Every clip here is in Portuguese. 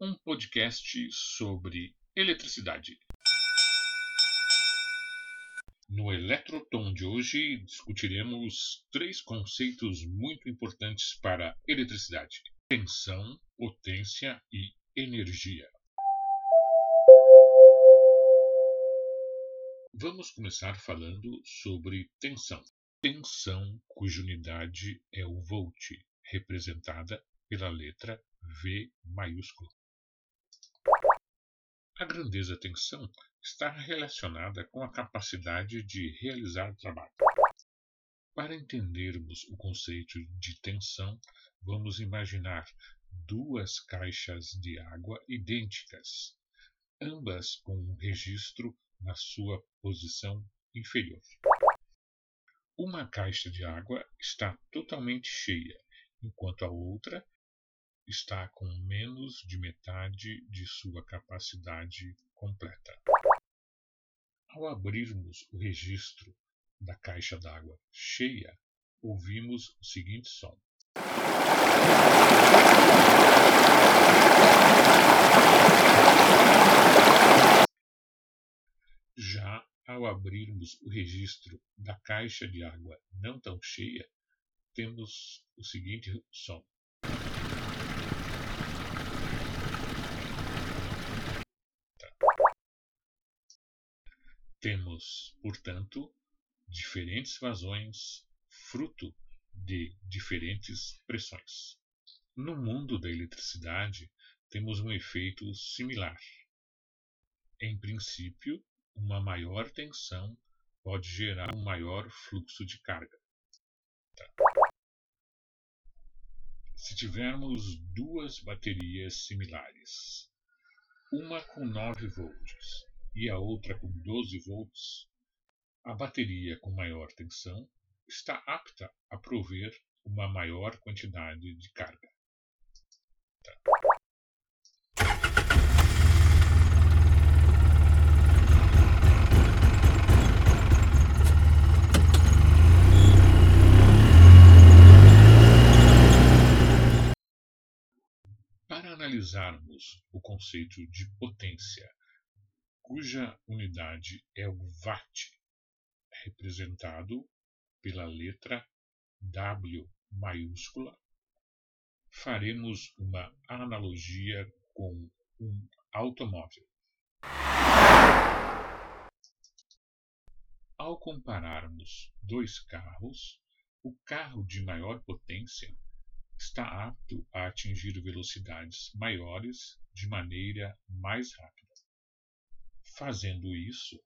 um podcast sobre eletricidade. No Eletrotom de hoje discutiremos três conceitos muito importantes para a eletricidade: tensão, potência e energia. Vamos começar falando sobre tensão. Tensão, cuja unidade é o volt, representada pela letra V maiúscula. A grandeza tensão está relacionada com a capacidade de realizar trabalho. Para entendermos o conceito de tensão, vamos imaginar duas caixas de água idênticas, ambas com um registro na sua posição inferior. Uma caixa de água está totalmente cheia, enquanto a outra está com menos de metade de sua capacidade completa. Ao abrirmos o registro da caixa d'água cheia, ouvimos o seguinte som. Já ao abrirmos o registro da caixa de água não tão cheia, temos o seguinte som. Temos, portanto, diferentes vazões fruto de diferentes pressões. No mundo da eletricidade, temos um efeito similar. Em princípio, uma maior tensão pode gerar um maior fluxo de carga. Se tivermos duas baterias similares, uma com 9 volts e a outra com 12 volts, a bateria com maior tensão está apta a prover uma maior quantidade de carga. Para analisarmos o conceito de potência cuja unidade é o watt, representado pela letra W maiúscula, faremos uma analogia com um automóvel. Ao compararmos dois carros, o carro de maior potência está apto a atingir velocidades maiores de maneira mais rápida. Fazendo isso,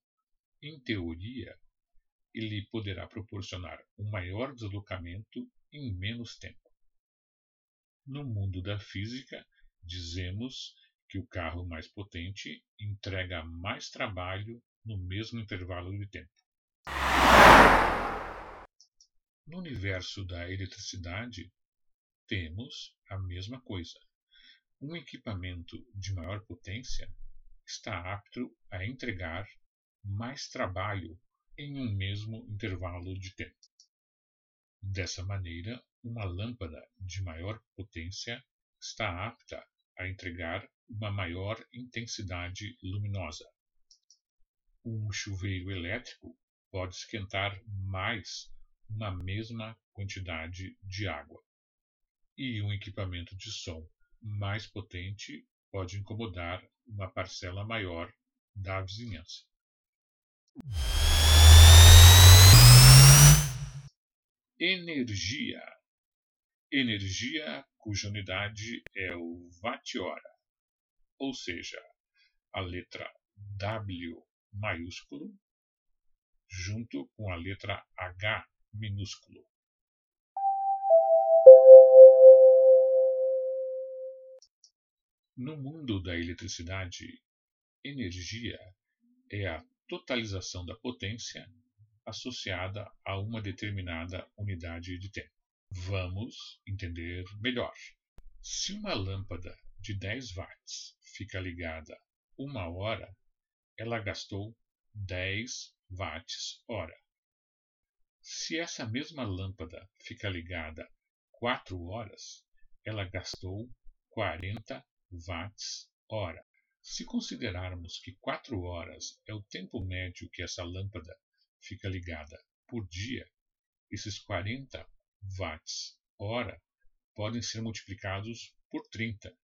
em teoria, ele poderá proporcionar um maior deslocamento em menos tempo. No mundo da física, dizemos que o carro mais potente entrega mais trabalho no mesmo intervalo de tempo. No universo da eletricidade, temos a mesma coisa. Um equipamento de maior potência está apto a entregar mais trabalho em um mesmo intervalo de tempo. Dessa maneira, uma lâmpada de maior potência está apta a entregar uma maior intensidade luminosa. Um chuveiro elétrico pode esquentar mais uma mesma quantidade de água. E um equipamento de som mais potente pode incomodar uma parcela maior da vizinhança. Energia. Energia cuja unidade é o watt-hora, ou seja, a letra W maiúsculo junto com a letra H minúsculo. No mundo da eletricidade, energia é a totalização da potência associada a uma determinada unidade de tempo. Vamos entender melhor. Se uma lâmpada de 10 watts fica ligada uma hora, ela gastou 10 watts hora. Se essa mesma lâmpada fica ligada 4 horas, ela gastou 40 watts hora. Se considerarmos que 4 horas é o tempo médio que essa lâmpada fica ligada por dia, esses 40 watts hora podem ser multiplicados por 30.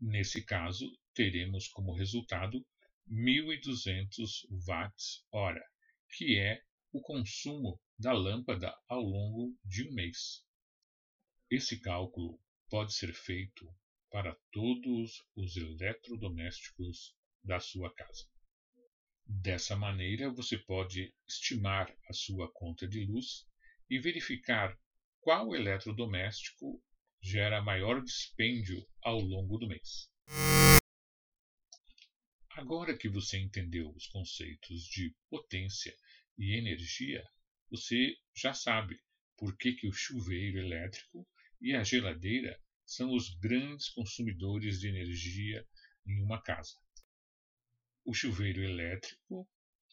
Nesse caso, teremos como resultado 1.200 watts hora, que é o consumo da lâmpada ao longo de um mês. Esse cálculo pode ser feito para todos os eletrodomésticos da sua casa. Dessa maneira, você pode estimar a sua conta de luz e verificar qual eletrodoméstico gera maior dispêndio ao longo do mês. Agora que você entendeu os conceitos de potência e energia, você já sabe por que, que o chuveiro elétrico e a geladeira são os grandes consumidores de energia em uma casa. O chuveiro elétrico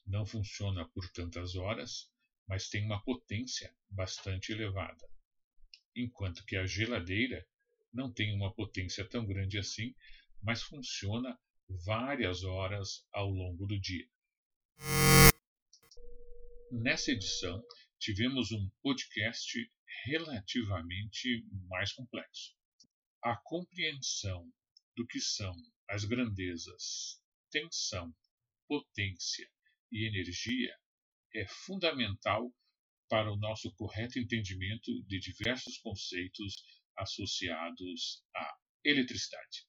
não funciona por tantas horas, mas tem uma potência bastante elevada, enquanto que a geladeira não tem uma potência tão grande assim, mas funciona várias horas ao longo do dia. Nessa edição, tivemos um podcast relativamente mais complexo. A compreensão do que são as grandezas, tensão, potência e energia é fundamental para o nosso correto entendimento de diversos conceitos associados à eletricidade.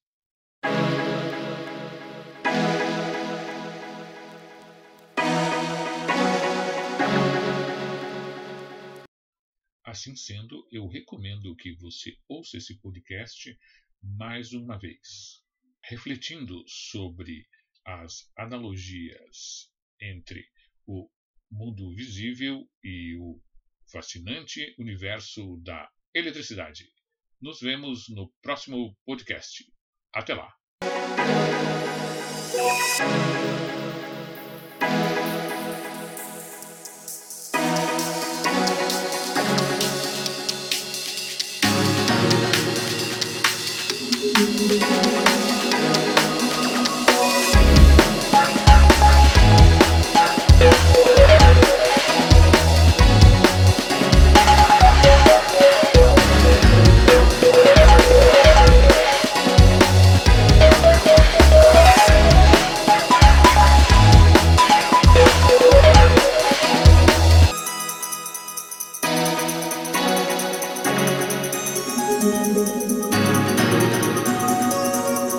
Assim sendo, eu recomendo que você ouça esse podcast mais uma vez, refletindo sobre as analogias entre o mundo visível e o fascinante universo da eletricidade. Nos vemos no próximo podcast. Até lá!